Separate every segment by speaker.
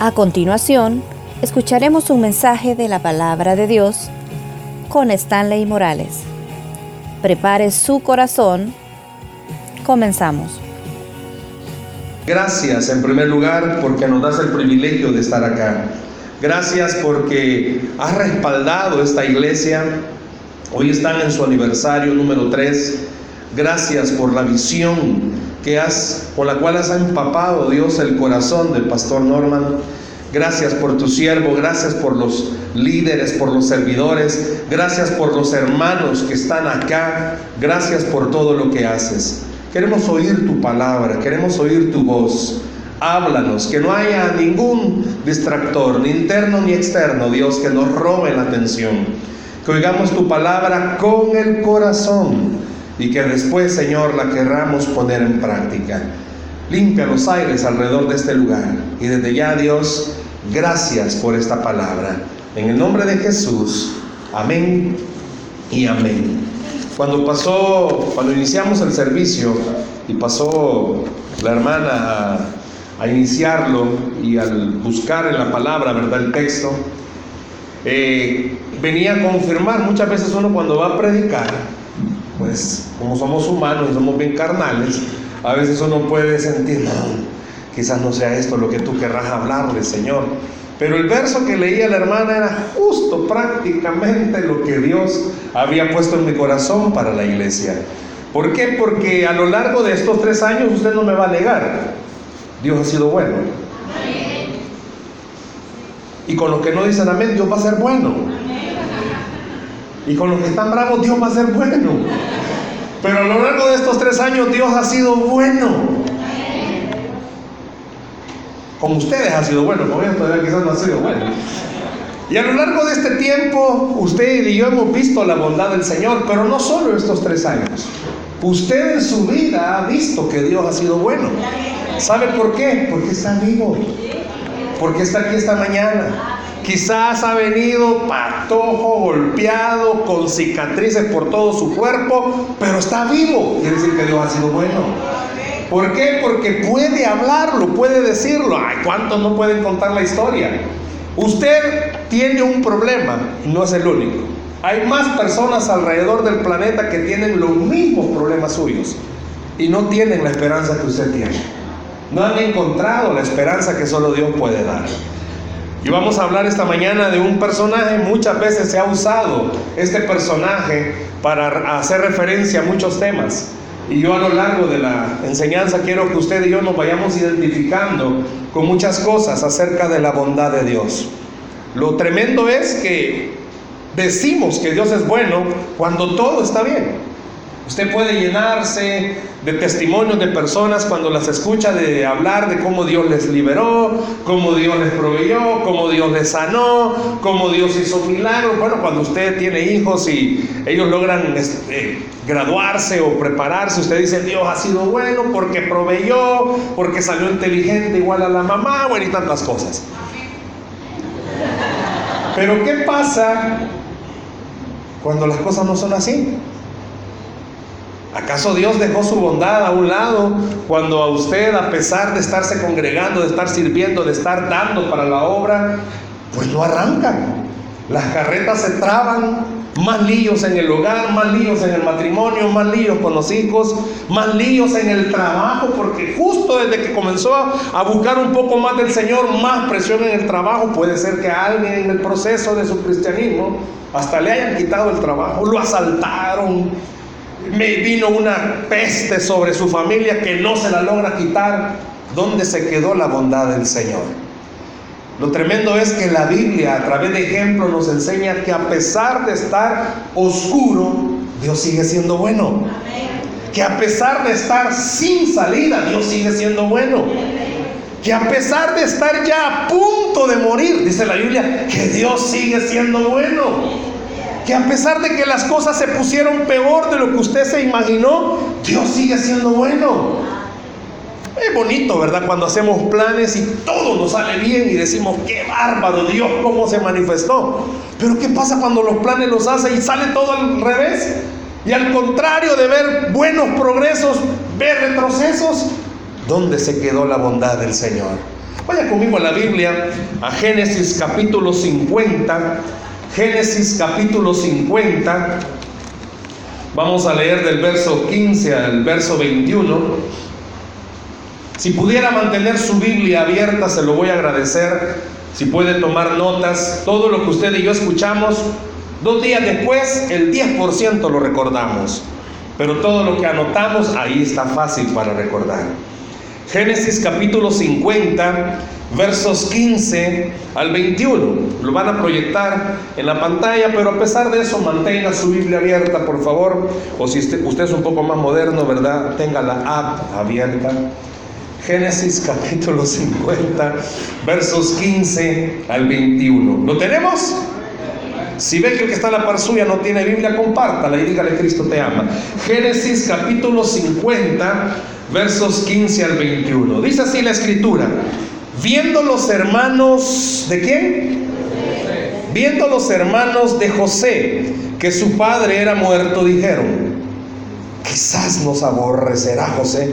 Speaker 1: A continuación, escucharemos un mensaje de la palabra de Dios con Stanley Morales. Prepare su corazón. Comenzamos.
Speaker 2: Gracias en primer lugar porque nos das el privilegio de estar acá. Gracias porque has respaldado esta iglesia. Hoy están en su aniversario número 3. Gracias por la visión que has, con la cual has empapado Dios el corazón del pastor Norman. Gracias por tu siervo, gracias por los líderes, por los servidores, gracias por los hermanos que están acá, gracias por todo lo que haces. Queremos oír tu palabra, queremos oír tu voz. Háblanos, que no haya ningún distractor, ni interno ni externo, Dios, que nos robe la atención. Que oigamos tu palabra con el corazón y que después, Señor, la querramos poner en práctica. Limpia los aires alrededor de este lugar. Y desde ya, Dios, gracias por esta palabra. En el nombre de Jesús, amén y amén. Cuando pasó, cuando iniciamos el servicio y pasó la hermana a, iniciarlo y al buscar en la palabra, ¿verdad? El texto, eh, venía a confirmar, muchas veces uno cuando va a predicar, como somos humanos y somos bien carnales, a veces uno puede sentir, quizás no sea esto lo que tú querrás hablarle, Señor. Pero el verso que leía la hermana era justo prácticamente lo que Dios había puesto en mi corazón para la iglesia. ¿Por qué? Porque a lo largo de estos tres años usted no me va a negar. Dios ha sido bueno. Y con los que no dicen amén, Dios va a ser bueno. Y con los que están bravos, Dios va a ser bueno. Pero a lo largo de estos tres años, Dios ha sido bueno. Con ustedes ha sido bueno, con ellos todavía quizás no ha sido bueno. Y a lo largo de este tiempo, usted y yo hemos visto la bondad del Señor, pero no solo estos tres años. Usted en su vida ha visto que Dios ha sido bueno. ¿Sabe por qué? Porque está vivo. Porque está aquí esta mañana. Quizás ha venido patojo, golpeado, con cicatrices por todo su cuerpo, pero está vivo. Quiere decir que Dios ha sido bueno. ¿Por qué? Porque puede hablarlo, puede decirlo. Ay, ¿cuántos no pueden contar la historia? Usted tiene un problema y no es el único. Hay más personas alrededor del planeta que tienen los mismos problemas suyos y no tienen la esperanza que usted tiene. No han encontrado la esperanza que solo Dios puede dar. Y vamos a hablar esta mañana de un personaje, muchas veces se ha usado este personaje para hacer referencia a muchos temas. Y yo a lo largo de la enseñanza quiero que usted y yo nos vayamos identificando con muchas cosas acerca de la bondad de Dios. Lo tremendo es que decimos que Dios es bueno cuando todo está bien. Usted puede llenarse de testimonios de personas cuando las escucha de hablar de cómo Dios les liberó, cómo Dios les proveyó, cómo Dios les sanó, cómo Dios hizo milagros. Bueno, cuando usted tiene hijos y ellos logran este, graduarse o prepararse, usted dice, Dios ha sido bueno porque proveyó, porque salió inteligente igual a la mamá, bueno, y tantas cosas. Pero ¿qué pasa cuando las cosas no son así? ¿Acaso Dios dejó su bondad a un lado cuando a usted, a pesar de estarse congregando, de estar sirviendo, de estar dando para la obra, pues no arrancan? Las carretas se traban, más líos en el hogar, más líos en el matrimonio, más líos con los hijos, más líos en el trabajo, porque justo desde que comenzó a, buscar un poco más del Señor, más presión en el trabajo, puede ser que a alguien en el proceso de su cristianismo hasta le hayan quitado el trabajo, lo asaltaron, me vino una peste sobre su familia que no se la logra quitar. ¿Dónde se quedó la bondad del Señor? Lo tremendo es que la Biblia a través de ejemplos nos enseña que a pesar de estar oscuro, Dios sigue siendo bueno. Que a pesar de estar sin salida, Dios sigue siendo bueno. Que a pesar de estar ya a punto de morir, dice la Biblia, que Dios sigue siendo bueno que a pesar de que las cosas se pusieron peor de lo que usted se imaginó, Dios sigue siendo bueno. Es bonito, ¿verdad? Cuando hacemos planes y todo nos sale bien y decimos, qué bárbaro Dios, cómo se manifestó. Pero ¿qué pasa cuando los planes los hace y sale todo al revés? Y al contrario de ver buenos progresos, ver retrocesos. ¿Dónde se quedó la bondad del Señor? Vaya conmigo a la Biblia, a Génesis capítulo 50. Génesis capítulo 50. Vamos a leer del verso 15 al verso 21. Si pudiera mantener su Biblia abierta, se lo voy a agradecer. Si puede tomar notas, todo lo que usted y yo escuchamos, dos días después, el 10% lo recordamos. Pero todo lo que anotamos, ahí está fácil para recordar. Génesis capítulo 50, versos 15 al 21. Lo van a proyectar en la pantalla, pero a pesar de eso, mantenga su Biblia abierta, por favor. O si usted, es un poco más moderno, ¿verdad? Tenga la app abierta. Génesis capítulo 50, versos 15 al 21. ¿Lo tenemos? Si ve que el que está a la par suya no tiene Biblia, compártala y dígale Cristo te ama. Génesis capítulo 50, versos 15 al 21. Dice así la escritura. Viendo los hermanos de quién? Viendo los hermanos de José que su padre era muerto, dijeron, quizás nos aborrecerá José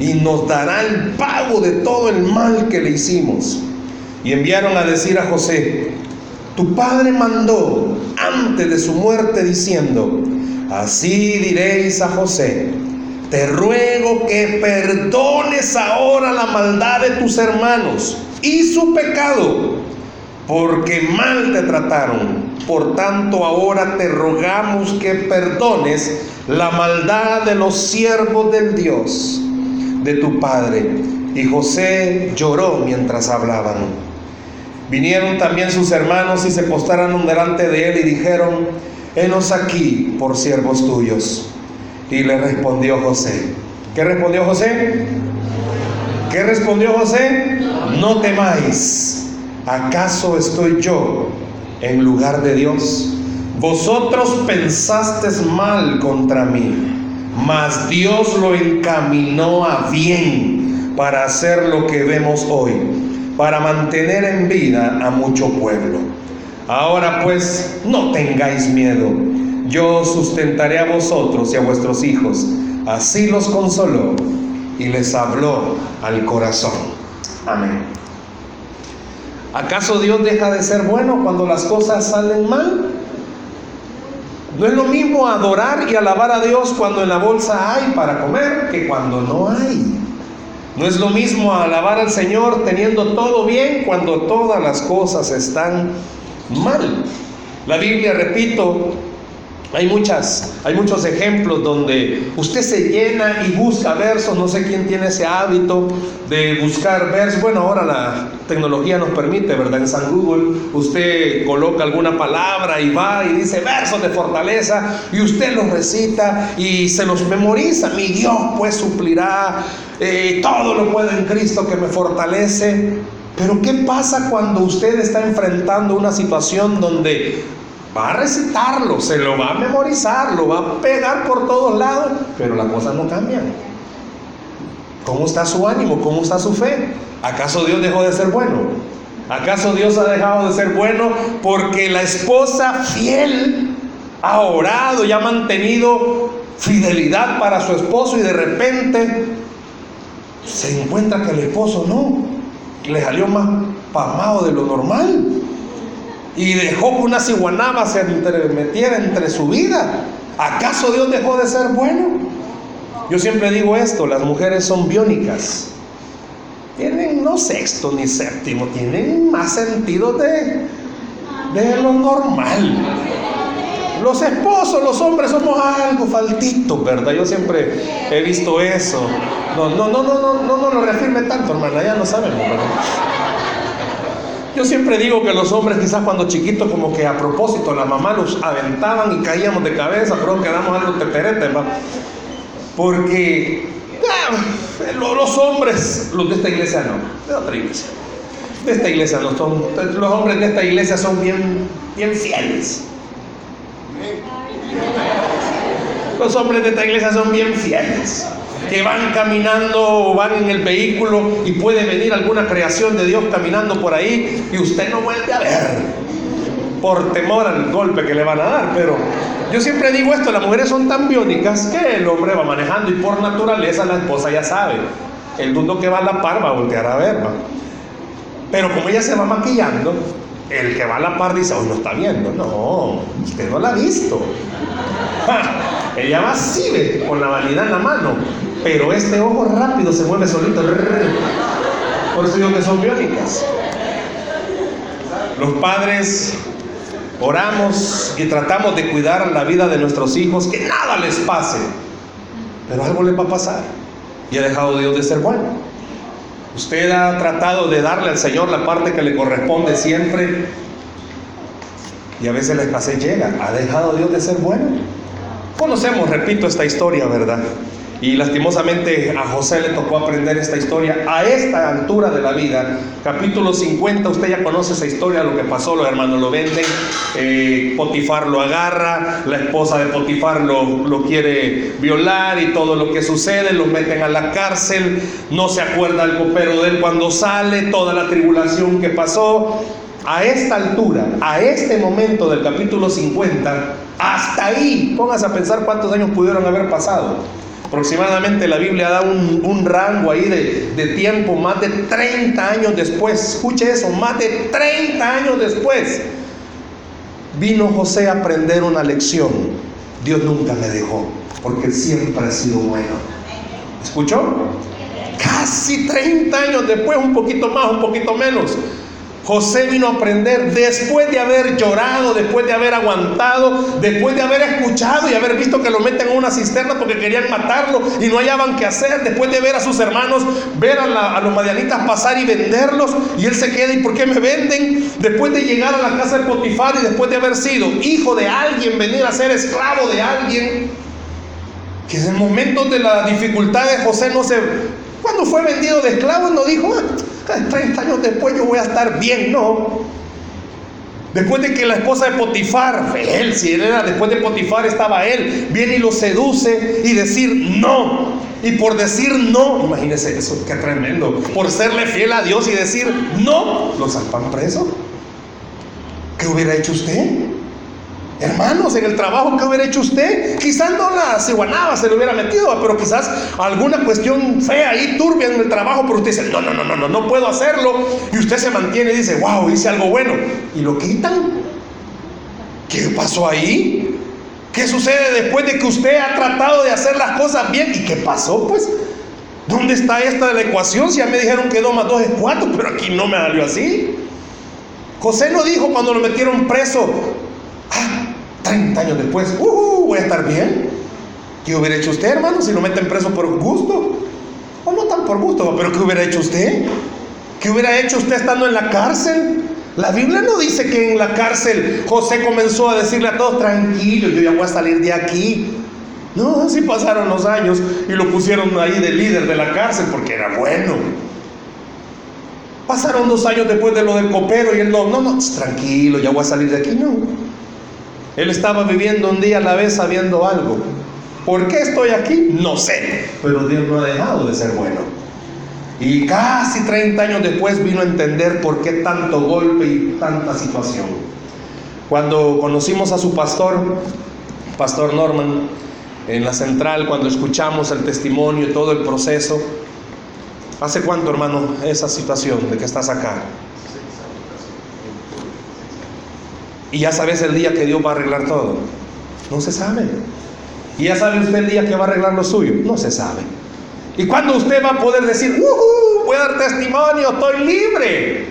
Speaker 2: y nos dará el pago de todo el mal que le hicimos. Y enviaron a decir a José, tu padre mandó antes de su muerte diciendo, así diréis a José, te ruego que perdones ahora la maldad de tus hermanos y su pecado, porque mal te trataron. Por tanto, ahora te rogamos que perdones la maldad de los siervos del Dios, de tu Padre. Y José lloró mientras hablaban. Vinieron también sus hermanos y se postraron delante de él y dijeron, henos aquí por siervos tuyos. Y le respondió José. ¿Qué respondió José? ¿Qué respondió José? No temáis. ¿Acaso estoy yo en lugar de Dios? Vosotros pensasteis mal contra mí, mas Dios lo encaminó a bien para hacer lo que vemos hoy, para mantener en vida a mucho pueblo. Ahora pues, no tengáis miedo yo sustentaré a vosotros y a vuestros hijos. Así los consoló y les habló al corazón. Amén. ¿Acaso Dios deja de ser bueno cuando las cosas salen mal? No es lo mismo adorar y alabar a Dios cuando en la bolsa hay para comer que cuando no hay. No es lo mismo alabar al Señor teniendo todo bien cuando todas las cosas están mal. La Biblia, repito, hay, muchas, hay muchos ejemplos donde usted se llena y busca versos, no sé quién tiene ese hábito de buscar versos. Bueno, ahora la tecnología nos permite, ¿verdad? En San Google usted coloca alguna palabra y va y dice versos de fortaleza y usted los recita y se los memoriza. Mi Dios pues suplirá, eh, todo lo puedo en Cristo que me fortalece. Pero ¿qué pasa cuando usted está enfrentando una situación donde Va a recitarlo, se lo va a memorizar, lo va a pegar por todos lados, pero las cosas no cambian. ¿Cómo está su ánimo? ¿Cómo está su fe? ¿Acaso Dios dejó de ser bueno? ¿Acaso Dios ha dejado de ser bueno porque la esposa fiel ha orado y ha mantenido fidelidad para su esposo y de repente se encuentra que el esposo no, le salió más pamado de lo normal? Y dejó que una ciguanaba se metiera entre su vida. ¿Acaso Dios dejó de ser bueno? Yo siempre digo esto, las mujeres son biónicas. Tienen no sexto ni séptimo, tienen más sentido de, de lo normal. Los esposos, los hombres somos algo faltitos, ¿verdad? Yo siempre he visto eso. No, no, no, no, no, no, no lo reafirme tanto, hermana, ya lo sabemos, ¿verdad? Yo siempre digo que los hombres quizás cuando chiquitos como que a propósito la mamá los aventaban y caíamos de cabeza, pero quedamos algo teperetes. Porque ah, los hombres, los de esta iglesia no, de otra iglesia. De esta iglesia no son, los hombres de esta iglesia son bien, bien fieles. Los hombres de esta iglesia son bien fieles que van caminando o van en el vehículo y puede venir alguna creación de Dios caminando por ahí y usted no vuelve a ver por temor al golpe que le van a dar. Pero yo siempre digo esto, las mujeres son tan biónicas que el hombre va manejando y por naturaleza la esposa ya sabe. El mundo que va a la par va a voltear a ver. Pero como ella se va maquillando, el que va a la par dice, hoy no está viendo. No, usted no la ha visto. ella va así, con la vanidad en la mano. Pero este ojo rápido se mueve solito. Por eso digo que son biónicas. Los padres oramos y tratamos de cuidar la vida de nuestros hijos, que nada les pase. Pero algo les va a pasar. Y ha dejado Dios de ser bueno. Usted ha tratado de darle al Señor la parte que le corresponde siempre. Y a veces la escasez llega. ¿Ha dejado Dios de ser bueno? Conocemos, repito, esta historia, ¿verdad? Y lastimosamente a José le tocó aprender esta historia a esta altura de la vida. Capítulo 50, usted ya conoce esa historia, lo que pasó, los hermanos lo venden, eh, Potifar lo agarra, la esposa de Potifar lo, lo quiere violar y todo lo que sucede, lo meten a la cárcel, no se acuerda el copero de él cuando sale, toda la tribulación que pasó. A esta altura, a este momento del capítulo 50, hasta ahí, póngase a pensar cuántos años pudieron haber pasado. Aproximadamente la Biblia da un, rango ahí de, de, tiempo, más de 30 años después. Escuche eso, más de 30 años después. Vino José a aprender una lección. Dios nunca me dejó, porque siempre ha sido bueno. ¿Escuchó? Casi 30 años después, un poquito más, un poquito menos. José vino a aprender después de haber llorado, después de haber aguantado, después de haber escuchado y haber visto que lo meten en una cisterna porque querían matarlo y no hallaban qué hacer, después de ver a sus hermanos, ver a, los madianitas pasar y venderlos y él se queda y ¿por qué me venden? Después de llegar a la casa de Potifar y después de haber sido hijo de alguien, venir a ser esclavo de alguien, que en momentos de la dificultad de José no se... Cuando fue vendido de esclavo no dijo, ah, 30 años después yo voy a estar bien, no. Después de que la esposa de Potifar, él, si él era después de Potifar estaba él, viene y lo seduce y decir no. Y por decir no, imagínese eso, qué tremendo. Por serle fiel a Dios y decir no, lo salvan preso. ¿Qué hubiera hecho usted? Hermanos, en el trabajo que hubiera hecho usted, quizás no la ciguanaba se le hubiera metido, pero quizás alguna cuestión fea ahí, turbia en el trabajo, pero usted dice, no, no, no, no, no, no puedo hacerlo. Y usted se mantiene y dice, wow, hice algo bueno. Y lo quitan. ¿Qué pasó ahí? ¿Qué sucede después de que usted ha tratado de hacer las cosas bien? ¿Y qué pasó? Pues, ¿dónde está esta de la ecuación? Si ya me dijeron que 2 más 2 es 4, pero aquí no me salió así. José no dijo cuando lo metieron preso, ah, 30 años después, uh, voy a estar bien. ¿Qué hubiera hecho usted, hermano, si lo meten preso por gusto? O no tan por gusto, pero ¿qué hubiera hecho usted? ¿Qué hubiera hecho usted estando en la cárcel? La Biblia no dice que en la cárcel José comenzó a decirle a todos, tranquilo, yo ya voy a salir de aquí. No, así pasaron los años y lo pusieron ahí de líder de la cárcel porque era bueno. Pasaron dos años después de lo del copero y él no, no, no, tranquilo, ya voy a salir de aquí. No, él estaba viviendo un día a la vez sabiendo algo. ¿Por qué estoy aquí? No sé, pero Dios no ha dejado de ser bueno. Y casi 30 años después vino a entender por qué tanto golpe y tanta situación. Cuando conocimos a su pastor, Pastor Norman, en la central, cuando escuchamos el testimonio y todo el proceso, ¿hace cuánto, hermano, esa situación de que estás acá? Y ya sabes el día que Dios va a arreglar todo. No se sabe. Y ya sabe usted el día que va a arreglar lo suyo. No se sabe. ¿Y cuando usted va a poder decir, uh, voy a dar testimonio, estoy libre?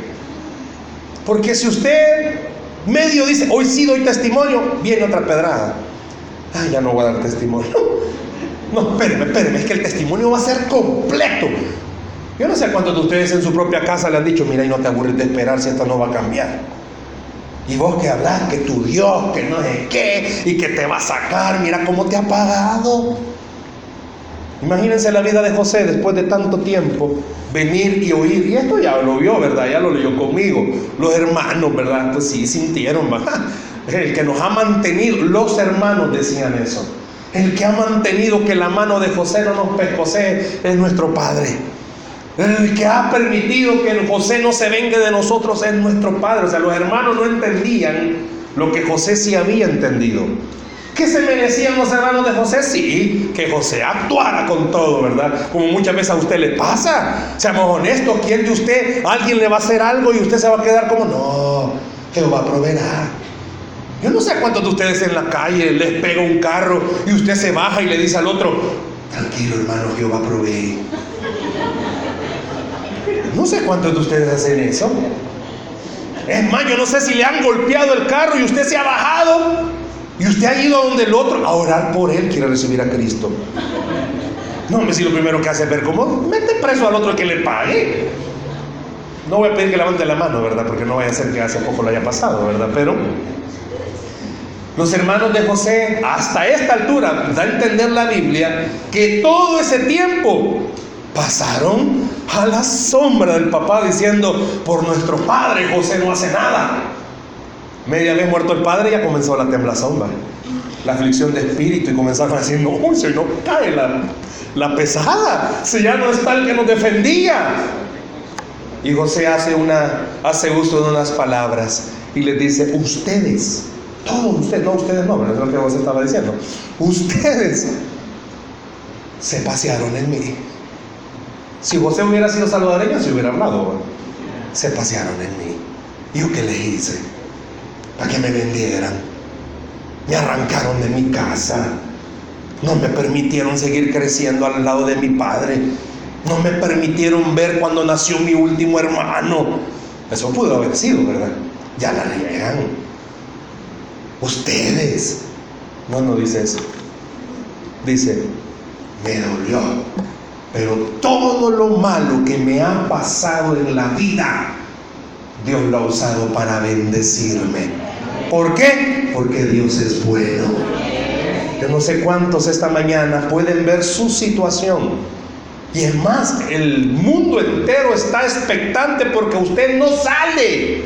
Speaker 2: Porque si usted medio dice, hoy sí doy testimonio, viene otra pedrada. Ay, ya no voy a dar testimonio. No, espéreme, espéreme, es que el testimonio va a ser completo. Yo no sé cuántos de ustedes en su propia casa le han dicho, mira, y no te aburres de esperar si esto no va a cambiar. Y vos que hablas que tu Dios, que no sé qué, y que te va a sacar, mira cómo te ha pagado. Imagínense la vida de José después de tanto tiempo, venir y oír, y esto ya lo vio, ¿verdad? Ya lo leyó conmigo. Los hermanos, ¿verdad? Pues sí, sintieron, ¿verdad? El que nos ha mantenido, los hermanos decían eso. El que ha mantenido que la mano de José no nos pescosee es nuestro Padre. El que ha permitido que José no se venga de nosotros es nuestro Padre. O sea, los hermanos no entendían lo que José sí había entendido. ¿Qué se merecían los hermanos de José? Sí, que José actuara con todo, ¿verdad? Como muchas veces a usted le pasa. Seamos honestos, ¿quién de usted, alguien le va a hacer algo y usted se va a quedar como, no, Jehová proveerá. Yo no sé cuántos de ustedes en la calle les pega un carro y usted se baja y le dice al otro, tranquilo hermano, Jehová provee. No sé cuántos de ustedes hacen eso. Es más, yo no sé si le han golpeado el carro y usted se ha bajado y usted ha ido a donde el otro a orar por él, quiere recibir a Cristo. No, me si lo primero que hace es ver cómo mete preso al otro que le pague. No voy a pedir que levante la mano, ¿verdad? Porque no vaya a ser que hace poco lo haya pasado, ¿verdad? Pero los hermanos de José, hasta esta altura, da a entender la Biblia, que todo ese tiempo pasaron a la sombra del papá diciendo, por nuestro padre José no hace nada. Media vez muerto el padre ya comenzó la temblazón, la aflicción de espíritu y comenzaron haciendo, uy, se no cae la, la pesada, si ya no está el que nos defendía. Y José hace, una, hace uso de unas palabras y les dice, ustedes, todos ustedes, no ustedes no, pero es lo que José estaba diciendo, ustedes se pasearon en mí. Si José hubiera sido salvadoreño, se hubiera hablado. Se pasearon en mí. ¿Yo qué les hice? Para que me vendieran. Me arrancaron de mi casa. No me permitieron seguir creciendo al lado de mi padre. No me permitieron ver cuando nació mi último hermano. Eso pudo haber sido, ¿verdad? Ya la riegan. Ustedes. No, no dice eso. Dice, me dolió pero todo lo malo que me ha pasado en la vida, Dios lo ha usado para bendecirme. ¿Por qué? Porque Dios es bueno. Yo no sé cuántos esta mañana pueden ver su situación. Y es más, el mundo entero está expectante porque usted no sale.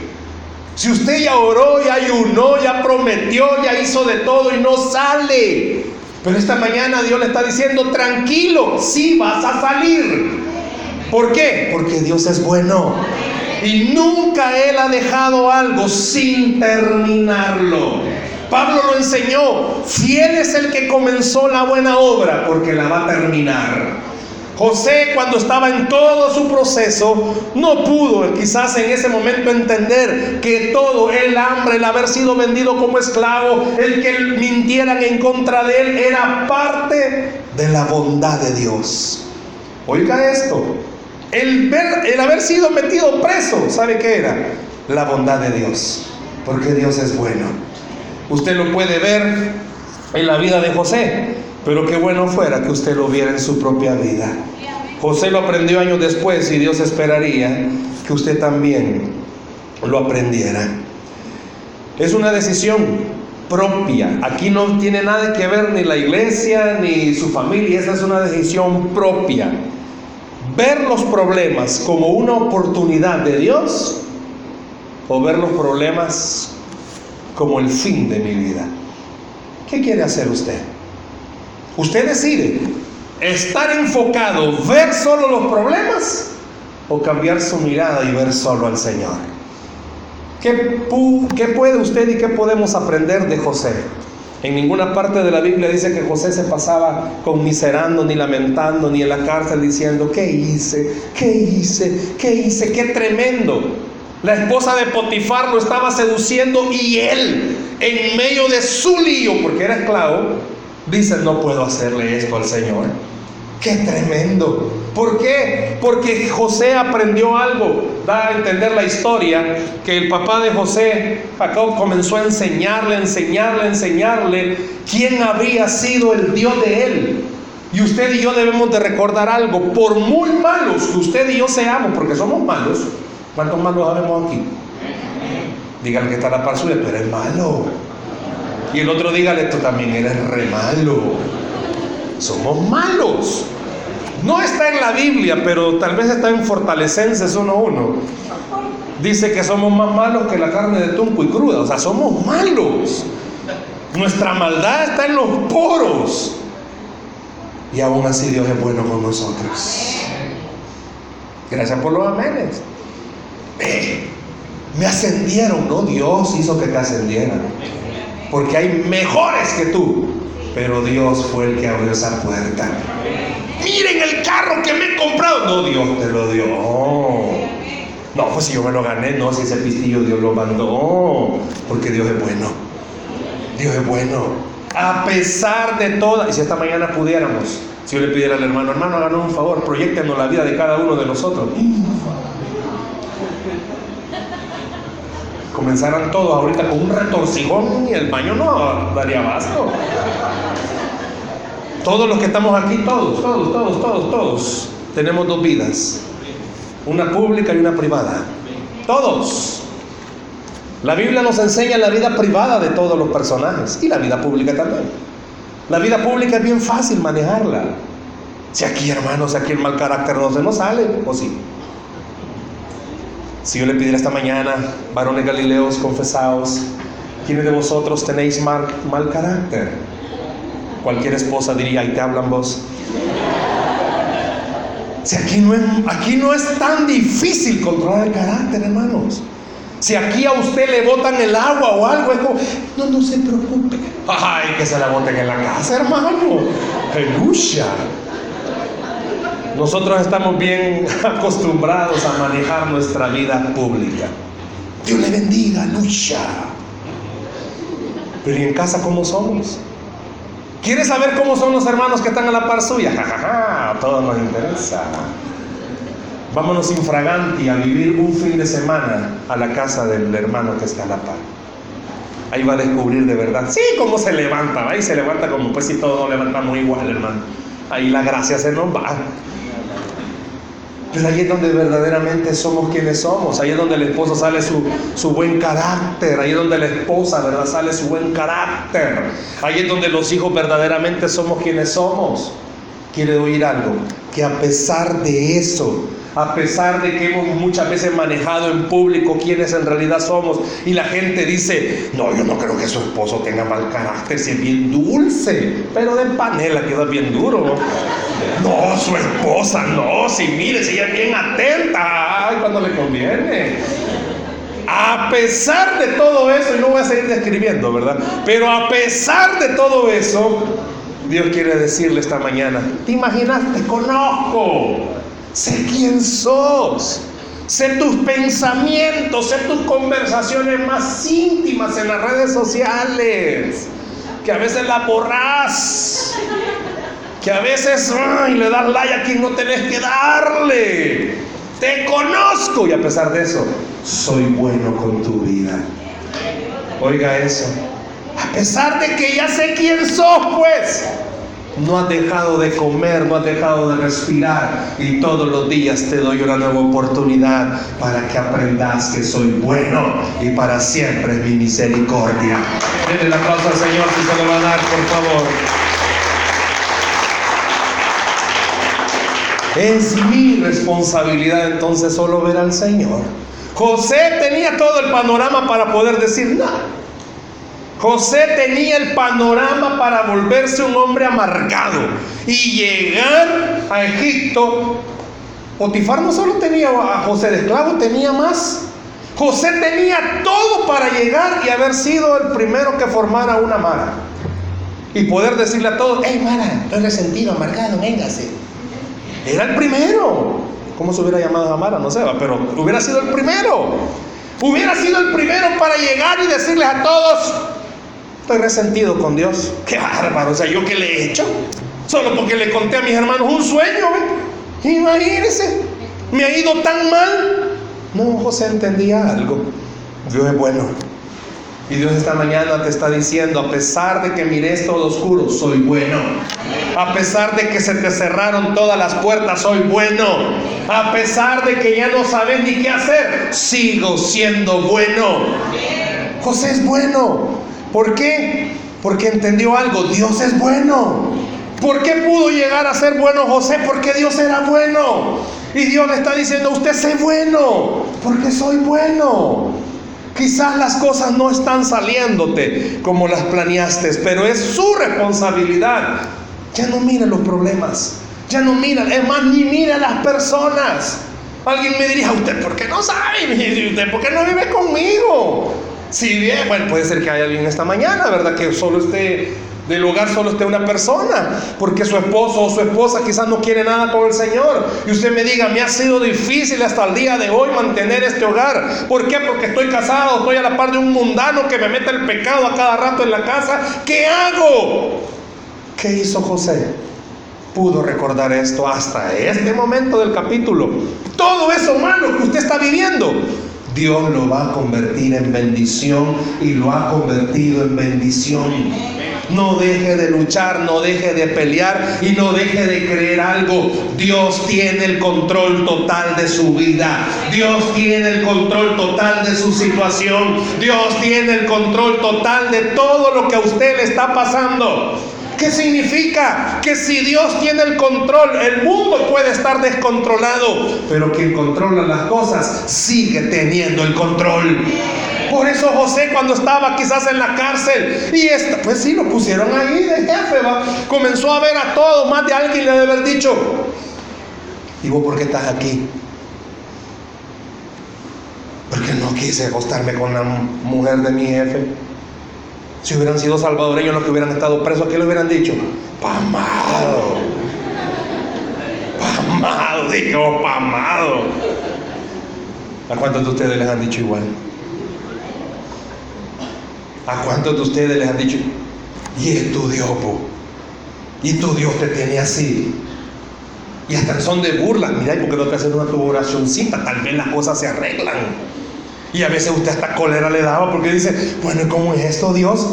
Speaker 2: Si usted ya oró, ya ayunó, ya prometió, ya hizo de todo y no sale. Pero esta mañana Dios le está diciendo, tranquilo, sí vas a salir. ¿Por qué? Porque Dios es bueno. Y nunca Él ha dejado algo sin terminarlo. Pablo lo enseñó, fiel es el que comenzó la buena obra porque la va a terminar. José cuando estaba en todo su proceso no pudo quizás en ese momento entender que todo el hambre, el haber sido vendido como esclavo, el que mintieran en contra de él era parte de la bondad de Dios. Oiga esto, el, el haber sido metido preso, ¿sabe qué era? La bondad de Dios, porque Dios es bueno. Usted lo puede ver en la vida de José. Pero qué bueno fuera que usted lo viera en su propia vida. José lo aprendió años después y Dios esperaría que usted también lo aprendiera. Es una decisión propia. Aquí no tiene nada que ver ni la iglesia ni su familia. Esa es una decisión propia. Ver los problemas como una oportunidad de Dios o ver los problemas como el fin de mi vida. ¿Qué quiere hacer usted? Usted decide estar enfocado, ver solo los problemas o cambiar su mirada y ver solo al Señor. ¿Qué, ¿Qué, puede usted y qué podemos aprender de José? En ninguna parte de la Biblia dice que José se pasaba conmiserando, ni lamentando, ni en la cárcel diciendo, ¿qué hice? ¿Qué hice? ¿Qué hice? ¡Qué tremendo! La esposa de Potifar lo estaba seduciendo y él, en medio de su lío, porque era esclavo, Dice, no puedo hacerle esto al Señor. Qué tremendo. ¿Por qué? Porque José aprendió algo. Da a entender la historia que el papá de José acá comenzó a enseñarle, enseñarle, enseñarle quién había sido el Dios de él. Y usted y yo debemos de recordar algo. Por muy malos que usted y yo seamos, porque somos malos. ¿Cuántos malos sabemos aquí? Dígale que está la par suya, tú eres malo. Y el otro dígale, tú también eres re malo. Somos malos. No está en la Biblia, pero tal vez está en Fortalecenses 1.1. Dice que somos más malos que la carne de tumpo y cruda. O sea, somos malos. Nuestra maldad está en los poros. Y aún así Dios es bueno con nosotros. Gracias por los amenes. me ascendieron, no Dios hizo que te ascendieran. Porque hay mejores que tú. Pero Dios fue el que abrió esa puerta. Miren el carro que me he comprado. No, Dios te lo dio. No, pues si yo me lo gané, no, si ese pistillo Dios lo mandó. Porque Dios es bueno. Dios es bueno. A pesar de todas, y si esta mañana pudiéramos, si yo le pidiera al hermano, hermano, háganos un favor, proyectenos la vida de cada uno de nosotros. Comenzaran todos ahorita con un retorcijón y el baño no daría basto. Todos los que estamos aquí, todos, todos, todos, todos, todos, tenemos dos vidas. Una pública y una privada. Todos. La Biblia nos enseña la vida privada de todos los personajes y la vida pública también. La vida pública es bien fácil manejarla. Si aquí, hermanos, aquí el mal carácter no se nos sale, ¿o sí? Si yo le pidiera esta mañana, varones galileos, confesaos, ¿quiénes de vosotros tenéis mal, mal carácter? Cualquier esposa diría, y te hablan vos. Si aquí no, es, aquí no es tan difícil controlar el carácter, hermanos. Si aquí a usted le botan el agua o algo, es como, no, no se preocupe. Ay, que se la boten en la casa, hermano. Aleluya. Nosotros estamos bien acostumbrados a manejar nuestra vida pública. Dios le bendiga, lucha. Pero ¿y en casa cómo somos? ¿Quiere saber cómo son los hermanos que están a la par suya? Ja, ja, ja, a todos nos interesa. Vámonos infraganti a vivir un fin de semana a la casa del hermano que está a la par. Ahí va a descubrir de verdad, sí, cómo se levanta, ahí se levanta como pues si todos nos levantamos igual, hermano. Ahí la gracia se nos va. Pero ahí es donde verdaderamente somos quienes somos. Ahí es donde el esposo sale su, su, buen carácter. Ahí es donde la esposa, ¿verdad? Sale su buen carácter. Ahí es donde los hijos verdaderamente somos quienes somos. ¿Quiere oír algo? Que a pesar de eso, a pesar de que hemos muchas veces manejado en público quiénes en realidad somos y la gente dice, no, yo no creo que su esposo tenga mal carácter, si es bien dulce, pero de panela queda bien duro. Su esposa, no, si mire, si ella es bien atenta, ay, cuando le conviene. A pesar de todo eso, y no voy a seguir describiendo, ¿verdad? Pero a pesar de todo eso, Dios quiere decirle esta mañana, ¿te imaginas? Te conozco. Sé quién sos. Sé tus pensamientos, sé tus conversaciones más íntimas en las redes sociales. Que a veces la borras. Que a veces le das like a quien no tenés que darle. Te conozco y a pesar de eso, soy bueno con tu vida. Oiga eso. A pesar de que ya sé quién sos, pues no has dejado de comer, no has dejado de respirar y todos los días te doy una nueva oportunidad para que aprendas que soy bueno y para siempre es mi misericordia. Denle el aplauso al Señor si se lo va a dar, por favor. Es mi responsabilidad entonces solo ver al Señor. José tenía todo el panorama para poder decir, no, José tenía el panorama para volverse un hombre amargado y llegar a Egipto. Potifar no solo tenía a José de esclavo, tenía más. José tenía todo para llegar y haber sido el primero que formara una mara. Y poder decirle a todos, hey Mara, estoy resentido, amargado, véngase. Era el primero. ¿Cómo se hubiera llamado a Mara? No sé, pero hubiera sido el primero. Hubiera sido el primero para llegar y decirles a todos, Estoy resentido con Dios. Qué bárbaro. O sea, ¿yo qué le he hecho? Solo porque le conté a mis hermanos un sueño. ¿ve? Imagínense. Me ha ido tan mal. No, José entendía algo. Dios es bueno. Y Dios esta mañana te está diciendo, a pesar de que mires todo oscuro, soy bueno. A pesar de que se te cerraron todas las puertas, soy bueno. A pesar de que ya no sabes ni qué hacer, sigo siendo bueno. José es bueno. ¿Por qué? Porque entendió algo, Dios es bueno. ¿Por qué pudo llegar a ser bueno José? Porque Dios era bueno. Y Dios le está diciendo, usted sé bueno, porque soy bueno. Quizás las cosas no están saliéndote como las planeaste, pero es su responsabilidad. Ya no mire los problemas, ya no mira, es más, ni mire a las personas. Alguien me diría, ¿usted por qué no sabe? ¿Usted por qué no vive conmigo? Si bien, bueno, puede ser que haya alguien esta mañana, ¿verdad? Que solo esté del hogar solo esté una persona, porque su esposo o su esposa quizás no quiere nada con el Señor. Y usted me diga, me ha sido difícil hasta el día de hoy mantener este hogar. ¿Por qué? Porque estoy casado, estoy a la par de un mundano que me mete el pecado a cada rato en la casa. ¿Qué hago? ¿Qué hizo José? Pudo recordar esto hasta este momento del capítulo. Todo eso malo que usted está viviendo, Dios lo va a convertir en bendición y lo ha convertido en bendición. No deje de luchar, no deje de pelear y no deje de creer algo. Dios tiene el control total de su vida. Dios tiene el control total de su situación. Dios tiene el control total de todo lo que a usted le está pasando. ¿Qué significa? Que si Dios tiene el control, el mundo puede estar descontrolado, pero quien controla las cosas sigue teniendo el control. Por eso José cuando estaba quizás en la cárcel y esta, pues sí, lo pusieron ahí de jefe, comenzó a ver a todos, más de alguien le debe haber dicho, ¿y vos por qué estás aquí? Porque no quise acostarme con la mujer de mi jefe. Si hubieran sido salvadoreños los que hubieran estado presos, ¿qué le hubieran dicho? Pamado. Pamado, digo, pamado. ¿A cuántos de ustedes les han dicho igual? ¿A cuántos de ustedes les han dicho, y es tu Dios, y tu Dios te tiene así? Y hasta son de burla. Mira, ¿y por qué no te hacen una tu oracióncita? Tal vez las cosas se arreglan. Y a veces usted hasta cólera le daba porque dice, bueno, ¿y cómo es esto, Dios?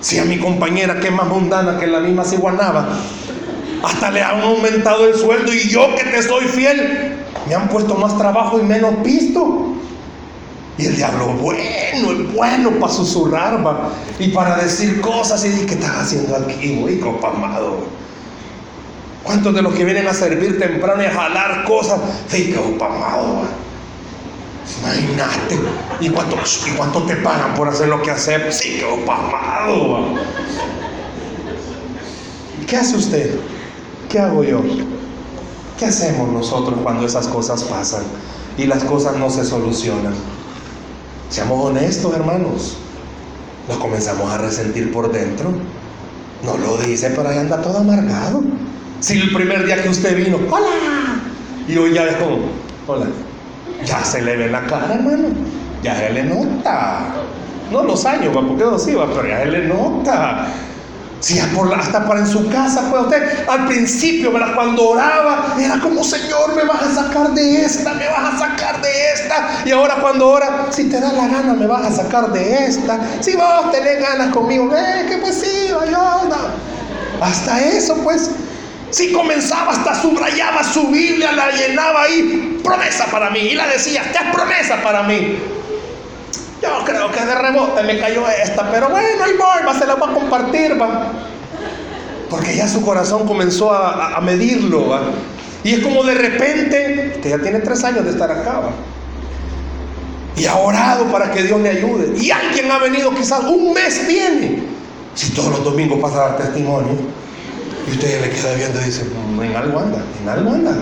Speaker 2: Si a mi compañera, que es más mundana que la misma ciguanaba, hasta le han aumentado el sueldo y yo que te soy fiel, me han puesto más trabajo y menos pisto. Y el diablo, bueno, es bueno para susurrar y para decir cosas. Y ¿qué estás haciendo aquí, güey, amado? ¿Cuántos de los que vienen a servir temprano y a jalar cosas? Sí, amado. Imagínate. ¿Y cuánto, ¿Y cuánto te pagan por hacer lo que hacer? Sí, amado. ¿Qué hace usted? ¿Qué hago yo? ¿Qué hacemos nosotros cuando esas cosas pasan y las cosas no se solucionan? Seamos honestos, hermanos. Nos comenzamos a resentir por dentro. No lo dice, pero ahí anda todo amargado. Si el primer día que usted vino, hola, y hoy ya es como, hola, ya se le ve la cara, hermano. Ya se le nota. No los años, porque no sí, va, pero ya se le nota. Si hasta para en su casa fue usted, al principio, ¿verdad? cuando oraba, era como, Señor, me vas a sacar de esta, me vas a sacar de esta. Y ahora cuando ora, si te da la gana, me vas a sacar de esta. Si vos tenés ganas conmigo, ve que pues sí, ayuda. Hasta eso, pues, si comenzaba, hasta subrayaba su Biblia, la llenaba ahí, promesa para mí. Y la decía, esta es promesa para mí. Yo creo que de rebote me cayó esta, pero bueno, voy, va, se la voy a compartir, va. Porque ya su corazón comenzó a, medirlo, va. Y es como de repente, que ya tiene tres años de estar acá, va. Y ha orado para que Dios le ayude. Y alguien ha venido, quizás un mes tiene. Si todos los domingos pasa a dar testimonio. Y usted le queda viendo y dice, no, en algo anda, en algo anda.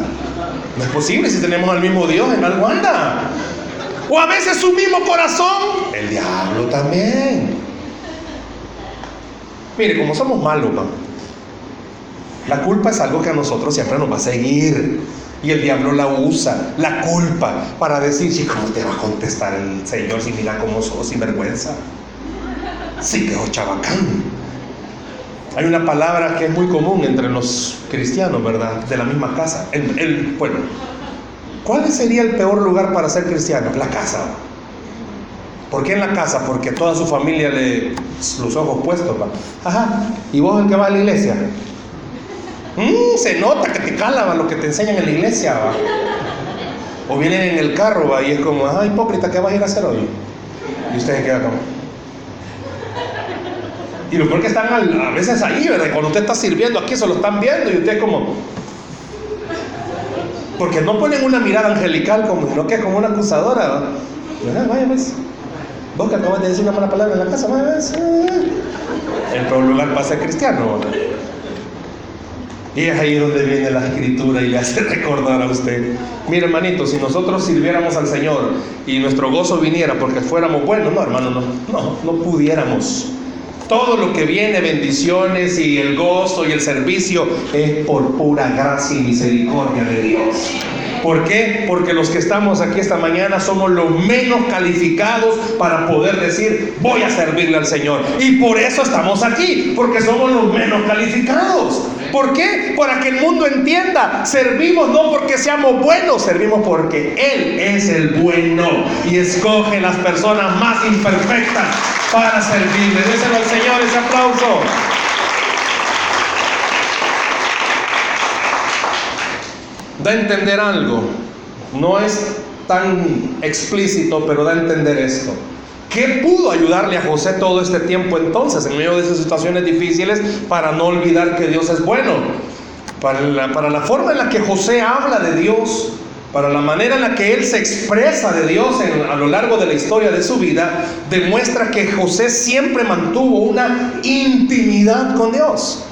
Speaker 2: No es posible si tenemos al mismo Dios, en algo anda. O a veces su mismo corazón, el diablo también. Mire, como somos malos, la culpa es algo que a nosotros siempre nos va a seguir. Y el diablo la usa, la culpa, para decir, sí, ¿cómo te va a contestar el Señor si mira cómo sos sinvergüenza? Sí, que chabacán. Hay una palabra que es muy común entre los cristianos, ¿verdad? De la misma casa. El, ¿Cuál sería el peor lugar para ser cristiano? La casa. ¿Por qué en la casa? Porque toda su familia le los ojos puestos, va. Ajá. ¿Y vos el que va a la iglesia? Mm, se nota que te cala lo que te enseñan en la iglesia, va. O vienen en el carro, va, y es como, ah, hipócrita, ¿qué vas a ir a hacer hoy? Y ustedes quedan como. Y lo peor que están a veces ahí, ¿verdad? Cuando usted está sirviendo aquí, se lo están viendo y usted como, porque no ponen una mirada angelical como, sino que es como una acusadora. ¿verdad? Vaya, pues. Vos que acabas de decir una mala palabra en la casa, vaya, pues. El peor lugar para ser cristiano. Y Y es ahí donde viene la escritura y le hace recordar a usted. Mire, hermanito, si nosotros sirviéramos al Señor y nuestro gozo viniera porque fuéramos buenos, no, hermano, no, no, no pudiéramos. Todo lo que viene, bendiciones y el gozo y el servicio, es por pura gracia y misericordia de Dios. ¿Por qué? Porque los que estamos aquí esta mañana somos los menos calificados para poder decir, voy a servirle al Señor. Y por eso estamos aquí, porque somos los menos calificados. ¿Por qué? Para que el mundo entienda, servimos no porque seamos buenos, servimos porque Él es el bueno y escoge las personas más imperfectas para servirle. Déselo al Señor ese aplauso. Da a entender algo. No es tan explícito, pero da a entender esto. ¿Qué pudo ayudarle a José todo este tiempo entonces, en medio de esas situaciones difíciles, para no olvidar que Dios es bueno? Para la, para la forma en la que José habla de Dios, para la manera en la que él se expresa de Dios a lo largo de la historia de su vida, demuestra que José siempre mantuvo una intimidad con Dios.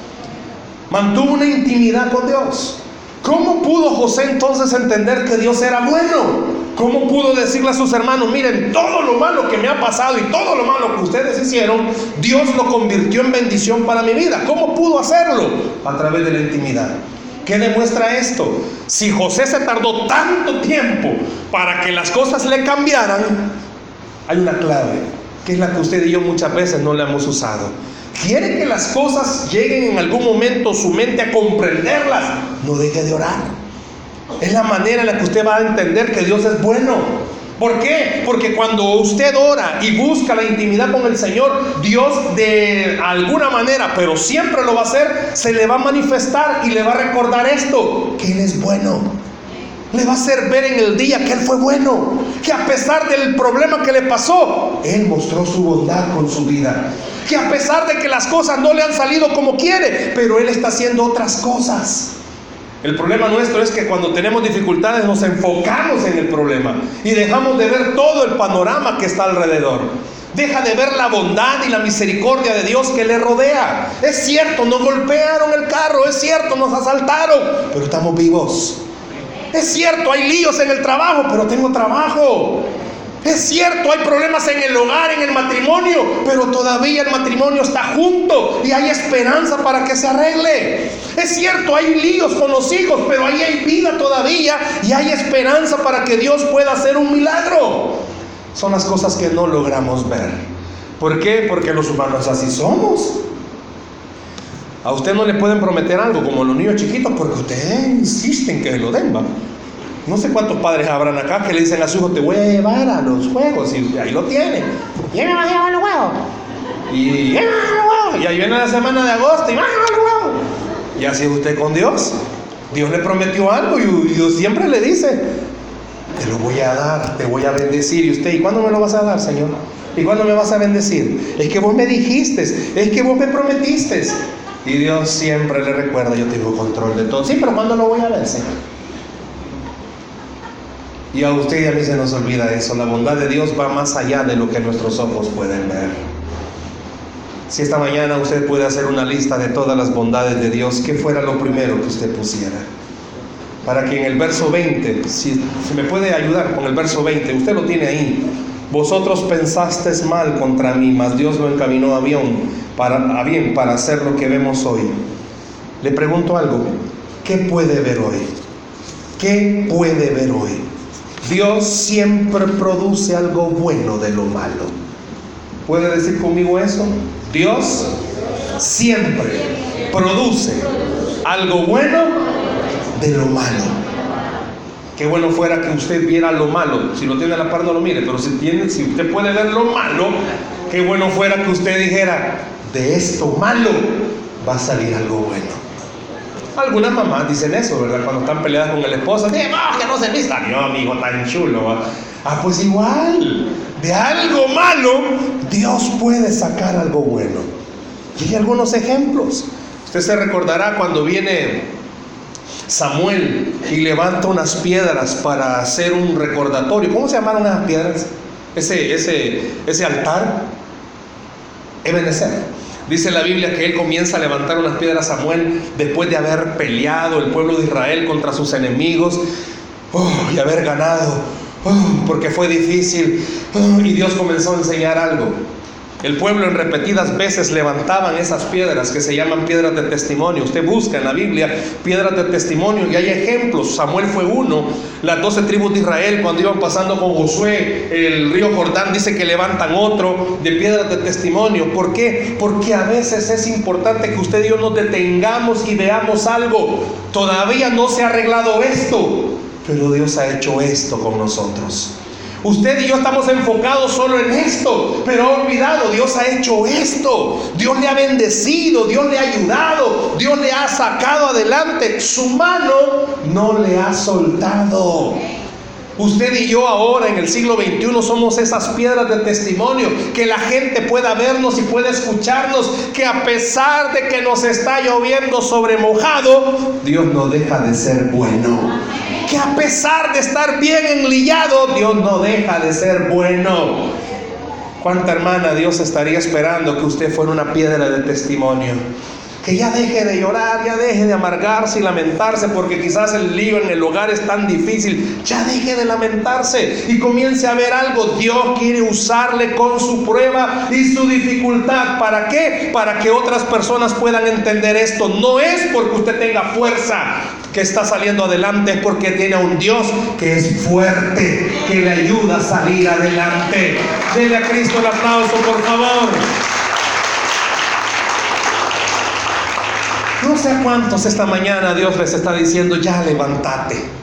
Speaker 2: Mantuvo una intimidad con Dios. ¿Cómo pudo José entonces entender que Dios era bueno? ¿Cómo pudo decirle a sus hermanos, miren, todo lo malo que me ha pasado y todo lo malo que ustedes hicieron, Dios lo convirtió en bendición para mi vida? ¿Cómo pudo hacerlo? A través de la intimidad. ¿Qué demuestra esto? Si José se tardó tanto tiempo para que las cosas le cambiaran, hay una clave, que es la que usted y yo muchas veces no le hemos usado. Quiere que las cosas lleguen en algún momento su mente a comprenderlas, no deje de orar. Es la manera en la que usted va a entender que Dios es bueno. ¿Por qué? Porque cuando usted ora y busca la intimidad con el Señor, Dios de alguna manera, pero siempre lo va a hacer, se le va a manifestar y le va a recordar esto, que Él es bueno. Le va a hacer ver en el día que Él fue bueno, que a pesar del problema que le pasó, Él mostró su bondad con su vida. Que a pesar de que las cosas no le han salido como quiere, pero Él está haciendo otras cosas. El problema nuestro es que cuando tenemos dificultades nos enfocamos en el problema y dejamos de ver todo el panorama que está alrededor. Deja de ver la bondad y la misericordia de Dios que le rodea. Es cierto, nos golpearon el carro, es cierto, nos asaltaron, pero estamos vivos. Es cierto, hay líos en el trabajo, pero tengo trabajo. Es cierto, hay problemas en el hogar, en el matrimonio, pero todavía el matrimonio está junto y hay esperanza para que se arregle. Es cierto, hay líos con los hijos, pero ahí hay vida todavía y hay esperanza para que Dios pueda hacer un milagro. Son las cosas que no logramos ver. ¿Por qué? Porque los humanos así somos. A usted no le pueden prometer algo como los niños chiquitos porque usted insiste en que lo den. No sé cuántos padres habrán acá que le dicen a su hijo, te voy a llevar a los juegos, y ahí lo tiene. Llévame a los juegos. Y a los juegos. Y ahí viene la semana de agosto y a los juegos. Y así es usted con Dios. Dios le prometió algo y Dios siempre le dice, te lo voy a dar, te voy a bendecir. Y usted, ¿y cuándo me lo vas a dar, Señor? ¿Y cuándo me vas a bendecir? Es que vos me dijiste, es que vos me prometiste. Y Dios siempre le recuerda, yo tengo control de todo. Sí, pero ¿cuándo lo voy a ver, Señor? Y a usted y a mí se nos olvida eso. La bondad de Dios va más allá de lo que nuestros ojos pueden ver. Si esta mañana usted puede hacer una lista de todas las bondades de Dios, ¿qué fuera lo primero que usted pusiera? Para que en el verso 20, si, me puede ayudar con el verso 20, usted lo tiene ahí. Vosotros pensasteis mal contra mí, mas Dios lo encaminó a bien, para, a bien para hacer lo que vemos hoy. Le pregunto algo, ¿qué puede ver hoy? ¿Qué puede ver hoy? Dios siempre produce algo bueno de lo malo. ¿Puede decir conmigo eso? Dios siempre produce algo bueno de lo malo. Qué bueno fuera que usted viera lo malo. Si lo tiene a la par, no lo mire. Pero si, tiene, si usted puede ver lo malo, qué bueno fuera que usted dijera, de esto malo va a salir algo bueno. Algunas mamás dicen eso, ¿verdad? Cuando están peleadas con el esposo, ¡eh, que no se vista! No, amigo, tan chulo. Ah, pues igual, de algo malo, Dios puede sacar algo bueno. Y hay algunos ejemplos. Usted se recordará cuando viene Samuel y levanta unas piedras para hacer un recordatorio. ¿Cómo se llamaron esas piedras? Ese, ese, ese altar. Ebenezer Dice la Biblia que él comienza a levantar unas piedras a Samuel después de haber peleado el pueblo de Israel contra sus enemigos oh, y haber ganado, oh, porque fue difícil. Oh, y Dios comenzó a enseñar algo. El pueblo en repetidas veces levantaban esas piedras que se llaman piedras de testimonio. Usted busca en la Biblia piedras de testimonio y hay ejemplos. Samuel fue uno. Las doce tribus de Israel cuando iban pasando con Josué el río Jordán dice que levantan otro de piedras de testimonio. ¿Por qué? Porque a veces es importante que usted y yo nos detengamos y veamos algo. Todavía no se ha arreglado esto, pero Dios ha hecho esto con nosotros. Usted y yo estamos enfocados solo en esto, pero ha olvidado, Dios ha hecho esto, Dios le ha bendecido, Dios le ha ayudado, Dios le ha sacado adelante, su mano no le ha soltado. Usted y yo ahora en el siglo XXI somos esas piedras de testimonio, que la gente pueda vernos y pueda escucharnos, que a pesar de que nos está lloviendo sobre mojado, Dios no deja de ser bueno que a pesar de estar bien enlillado, Dios no deja de ser bueno. ¿Cuánta hermana Dios estaría esperando que usted fuera una piedra de testimonio? Que ya deje de llorar, ya deje de amargarse y lamentarse porque quizás el lío en el hogar es tan difícil. Ya deje de lamentarse y comience a ver algo. Dios quiere usarle con su prueba y su dificultad. ¿Para qué? Para que otras personas puedan entender esto. No es porque usted tenga fuerza, que está saliendo adelante es porque tiene a un Dios que es fuerte, que le ayuda a salir adelante. Dele a Cristo el aplauso, por favor. No sé a cuántos esta mañana Dios les está diciendo, ya levántate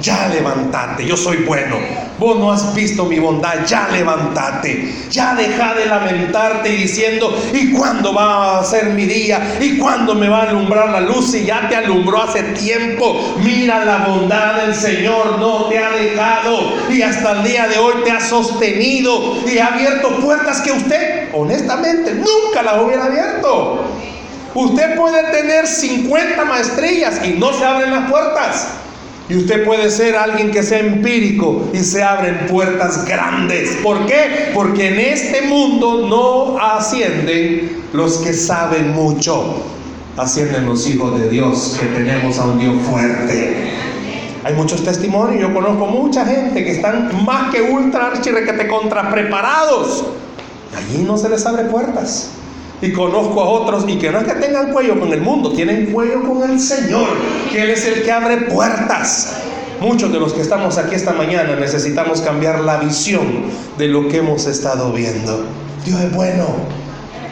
Speaker 2: ya levántate, yo soy bueno. Vos no has visto mi bondad, ya levántate. Ya deja de lamentarte y diciendo, ¿y cuándo va a ser mi día? ¿Y cuándo me va a alumbrar la luz? Y ya te alumbró hace tiempo. Mira la bondad del Señor, no te ha dejado. Y hasta el día de hoy te ha sostenido y ha abierto puertas que usted, honestamente, nunca las hubiera abierto. Usted puede tener 50 maestrías y no se abren las puertas. Y usted puede ser alguien que sea empírico y se abren puertas grandes. ¿Por qué? Porque en este mundo no ascienden los que saben mucho. Ascienden los hijos de Dios, que tenemos a un Dios fuerte. Hay muchos testimonios. Yo conozco mucha gente que están más que ultra archirrequete contra preparados. Allí no se les abre puertas. Y conozco a otros y que no es que tengan cuello con el mundo, tienen cuello con el Señor, que Él es el que abre puertas. Muchos de los que estamos aquí esta mañana necesitamos cambiar la visión de lo que hemos estado viendo. Dios es bueno,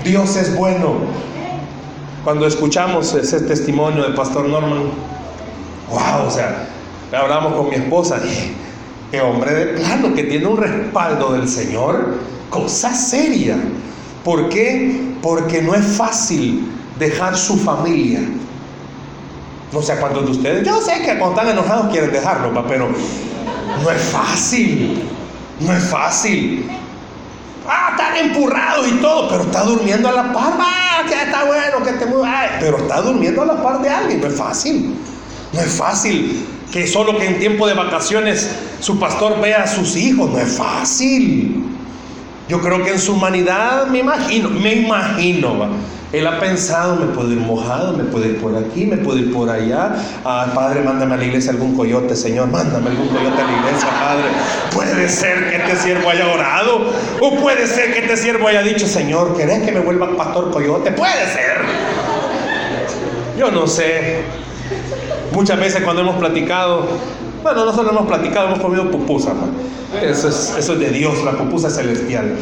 Speaker 2: Dios es bueno. Cuando escuchamos ese testimonio del pastor Norman, wow, o sea, hablamos con mi esposa, qué hombre de plano que tiene un respaldo del Señor, cosa seria. ¿Por qué? Porque no es fácil dejar su familia. No sé cuántos de ustedes, yo sé que cuando están enojados quieren dejarlo, pero no es fácil. No es fácil. Ah, están empurrados y todo, pero está durmiendo a la par. Ah, que está bueno, que esté muy. pero está durmiendo a la par de alguien, no es fácil. No es fácil que solo que en tiempo de vacaciones su pastor vea a sus hijos, no es fácil. Yo creo que en su humanidad, me imagino, me imagino, él ha pensado, me puedo ir mojado, me puedo ir por aquí, me puedo ir por allá. Ah, padre, mándame a la iglesia algún coyote, Señor, mándame algún coyote a la iglesia, Padre. Puede ser que este siervo haya orado, o puede ser que este siervo haya dicho, Señor, ¿querés que me vuelva pastor coyote? Puede ser. Yo no sé. Muchas veces cuando hemos platicado, bueno, nosotros hemos platicado, hemos comido pupusa. Eso, es, eso es de Dios, la pupusa celestial.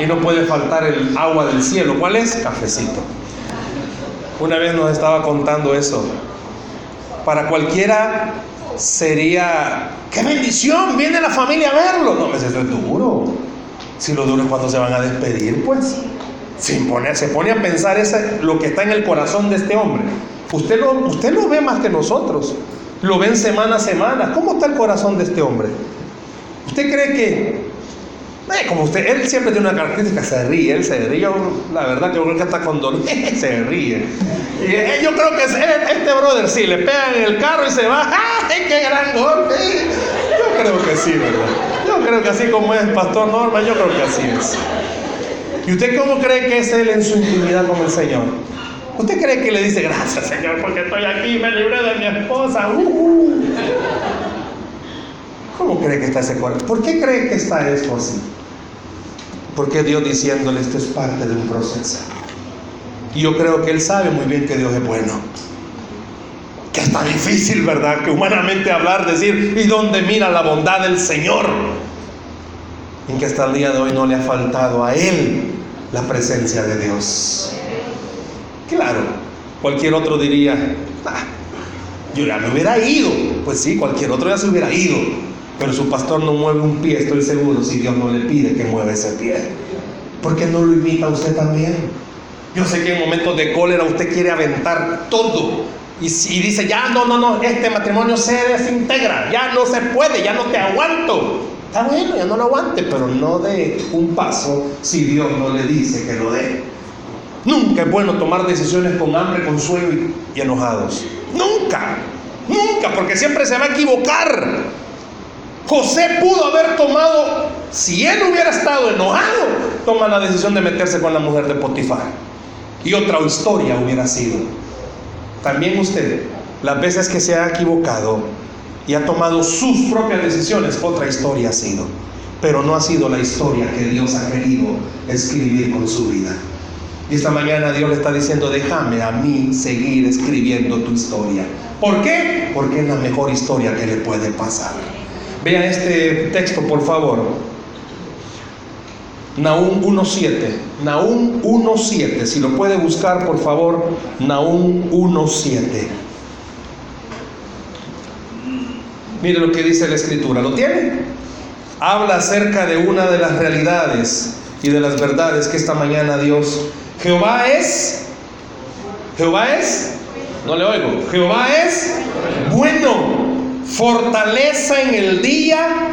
Speaker 2: Y no puede faltar el agua del cielo. ¿Cuál es? Cafecito. Una vez nos estaba contando eso. Para cualquiera sería, qué bendición, viene la familia a verlo. No, pues eso es duro. Si lo duro es cuando se van a despedir, pues. Sin se pone a pensar ese, lo que está en el corazón de este hombre. Usted lo, usted lo ve más que nosotros lo ven semana a semana. ¿Cómo está el corazón de este hombre? ¿Usted cree que, eh, como usted, él siempre tiene una característica, se ríe, él se ríe, la verdad yo creo que hasta con dolor, se ríe. Eh, yo creo que este brother sí, le pegan en el carro y se va, ¡ay, qué gran golpe! Yo creo que sí, ¿verdad? Yo creo que así como es Pastor Norma, yo creo que así es. ¿Y usted cómo cree que es él en su intimidad con el Señor? ¿Usted cree que le dice gracias Señor porque estoy aquí, me libré de mi esposa? Uh-huh. ¿Cómo cree que está ese corazón? ¿Por qué cree que está eso así? Porque Dios diciéndole esto es parte de un proceso. Y yo creo que Él sabe muy bien que Dios es bueno. Que está difícil, ¿verdad? Que humanamente hablar, decir, ¿y dónde mira la bondad del Señor? En que hasta el día de hoy no le ha faltado a Él la presencia de Dios. Claro, cualquier otro diría, ah, yo ya me hubiera ido. Pues sí, cualquier otro ya se hubiera ido. Pero su pastor no mueve un pie, estoy seguro, si Dios no le pide que mueva ese pie. ¿Por qué no lo invita a usted también? Yo sé que en momentos de cólera usted quiere aventar todo. Y, y dice, ya no, no, no, este matrimonio se desintegra, ya no se puede, ya no te aguanto. Está bueno, ya no lo aguante, pero no dé un paso si Dios no le dice que lo dé. Nunca es bueno tomar decisiones con hambre, con sueño y enojados. Nunca, nunca, porque siempre se va a equivocar. José pudo haber tomado, si él hubiera estado enojado, toma la decisión de meterse con la mujer de Potifar. Y otra historia hubiera sido. También usted, las veces que se ha equivocado y ha tomado sus propias decisiones, otra historia ha sido. Pero no ha sido la historia que Dios ha querido escribir con su vida. Y esta mañana Dios le está diciendo, déjame a mí seguir escribiendo tu historia. ¿Por qué? Porque es la mejor historia que le puede pasar. Vea este texto, por favor. Nahum 1.7. Nahum 1.7. Si lo puede buscar, por favor. Nahum 1.7. Mire lo que dice la escritura. ¿Lo tiene? Habla acerca de una de las realidades y de las verdades que esta mañana Dios. Jehová es. Jehová es. No le oigo. Jehová es bueno fortaleza en el día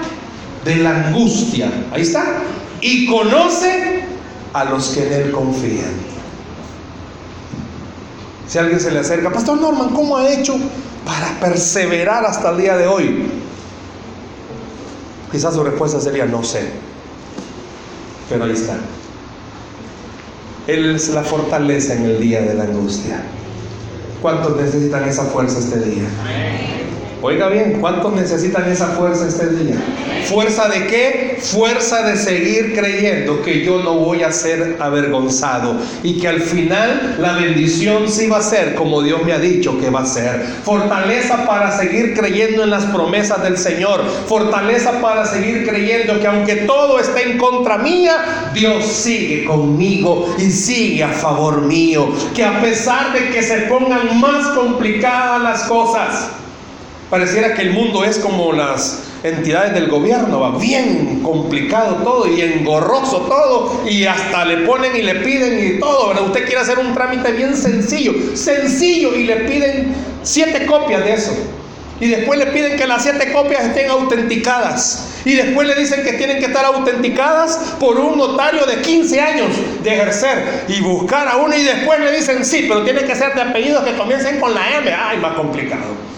Speaker 2: de la angustia. Ahí está. Y conoce a los que en Él confían. Si alguien se le acerca, Pastor Norman, ¿cómo ha hecho para perseverar hasta el día de hoy? Quizás su respuesta sería, no sé. Pero ahí está. Él es la fortaleza en el día de la angustia. ¿Cuántos necesitan esa fuerza este día? Oiga bien, ¿cuántos necesitan esa fuerza este día? ¿Fuerza de qué? Fuerza de seguir creyendo que yo no voy a ser avergonzado y que al final la bendición sí va a ser como Dios me ha dicho que va a ser. Fortaleza para seguir creyendo en las promesas del Señor. Fortaleza para seguir creyendo que aunque todo esté en contra mía, Dios sigue conmigo y sigue a favor mío. Que a pesar de que se pongan más complicadas las cosas, Pareciera que el mundo es como las entidades del gobierno, va bien complicado todo y engorroso todo y hasta le ponen y le piden y todo, ¿verdad? Usted quiere hacer un trámite bien sencillo, sencillo y le piden siete copias de eso. Y después le piden que las siete copias estén autenticadas. Y después le dicen que tienen que estar autenticadas por un notario de 15 años de ejercer y buscar a uno y después le dicen sí, pero tiene que ser de apellidos que comiencen con la M. Ay, más complicado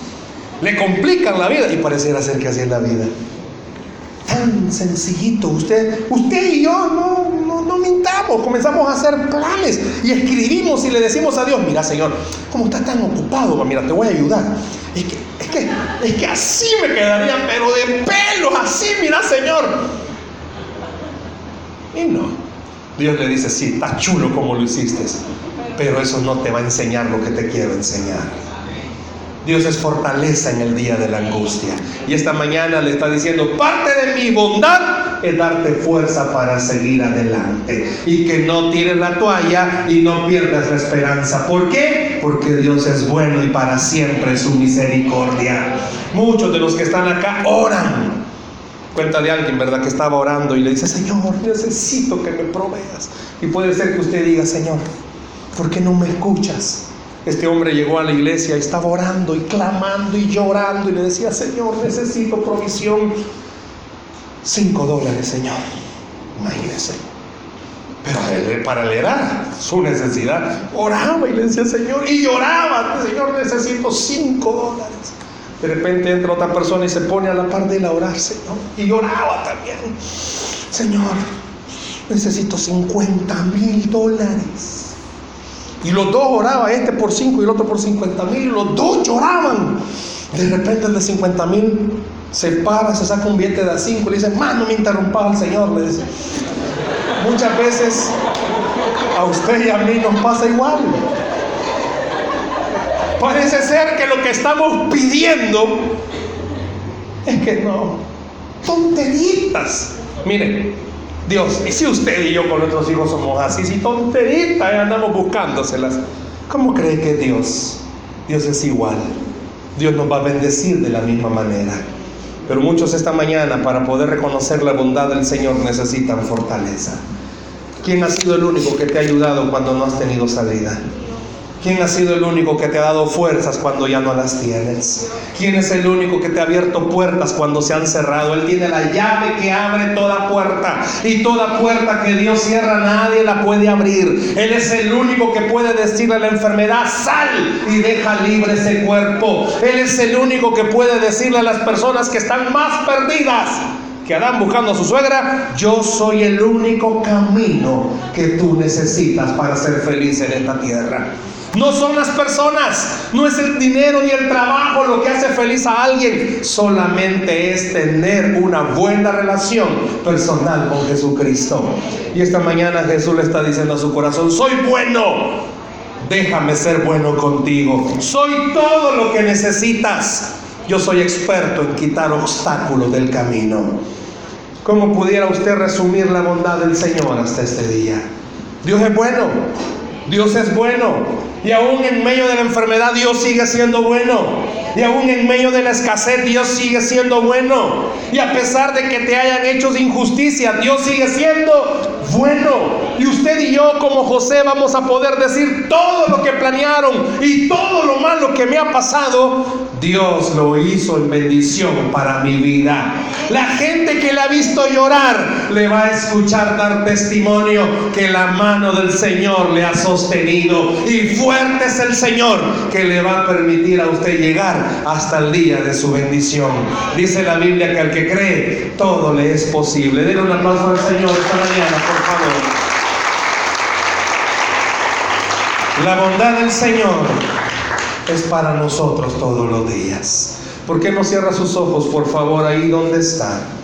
Speaker 2: le complican la vida y pareciera ser que así es la vida. Tan sencillito, usted, usted y yo no, no, no mintamos, comenzamos a hacer planes y escribimos y le decimos a Dios, mira Señor, ¿cómo estás tan ocupado? Mira, te voy a ayudar. Es que, es que, es que así me quedaría, pero de pelos, así, mira Señor. Y no, Dios le dice, sí, está chulo como lo hiciste, pero eso no te va a enseñar lo que te quiero enseñar. Dios es fortaleza en el día de la angustia. Y esta mañana le está diciendo, parte de mi bondad es darte fuerza para seguir adelante. Y que no tires la toalla y no pierdas la esperanza. ¿Por qué? Porque Dios es bueno y para siempre su misericordia. Muchos de los que están acá oran. Cuéntale a alguien, ¿verdad? Que estaba orando y le dice, Señor, necesito que me proveas. Y puede ser que usted diga, Señor, ¿por qué no me escuchas? Este hombre llegó a la iglesia y estaba orando y clamando y llorando y le decía, Señor, necesito provisión. Cinco dólares, Señor. Imagínese. Pero para leer su necesidad, oraba y le decía, Señor, y lloraba, Señor, necesito cinco dólares. De repente entra otra persona y se pone a la par de él a orar, Señor, y lloraba también. Señor, necesito 50 mil dólares. Y los dos oraban, este por 5 y el otro por 50 mil, los dos lloraban. De repente el de 50 mil se para, se saca un billete de a 5 y le dice, más no me interrumpa al Señor, le dice. Muchas veces a usted y a mí nos pasa igual. Parece ser que lo que estamos pidiendo es que no, tonteritas. Mire, Dios, y si usted y yo con nuestros hijos somos así, si tonteritas andamos buscándoselas, ¿cómo cree que Dios? Dios es igual. Dios nos va a bendecir de la misma manera. Pero muchos esta mañana para poder reconocer la bondad del Señor necesitan fortaleza. ¿Quién ha sido el único que te ha ayudado cuando no has tenido salida? ¿Quién ha sido el único que te ha dado fuerzas cuando ya no las tienes? ¿Quién es el único que te ha abierto puertas cuando se han cerrado? Él tiene la llave que abre toda puerta. Y toda puerta que Dios cierra nadie la puede abrir. Él es el único que puede decirle a la enfermedad, sal y deja libre ese cuerpo. Él es el único que puede decirle a las personas que están más perdidas que Adán buscando a su suegra, yo soy el único camino que tú necesitas para ser feliz en esta tierra. No son las personas, no es el dinero ni el trabajo lo que hace feliz a alguien, solamente es tener una buena relación personal con Jesucristo. Y esta mañana Jesús le está diciendo a su corazón, soy bueno, déjame ser bueno contigo, soy todo lo que necesitas. Yo soy experto en quitar obstáculos del camino. ¿Cómo pudiera usted resumir la bondad del Señor hasta este día? Dios es bueno, Dios es bueno. Y aún en medio de la enfermedad Dios sigue siendo bueno. Y aún en medio de la escasez Dios sigue siendo bueno. Y a pesar de que te hayan hecho injusticia, Dios sigue siendo bueno. Y usted y yo como José vamos a poder decir todo lo que planearon y todo lo malo que me ha pasado, Dios lo hizo en bendición para mi vida. La gente que le ha visto llorar le va a escuchar dar testimonio que la mano del Señor le ha sostenido. Y fuerte es el Señor que le va a permitir a usted llegar hasta el día de su bendición. Dice la Biblia que al que cree, todo le es posible. Denle un aplauso al Señor esta mañana, por favor. La bondad del Señor es para nosotros todos los días. ¿Por qué no cierra sus ojos, por favor, ahí donde está?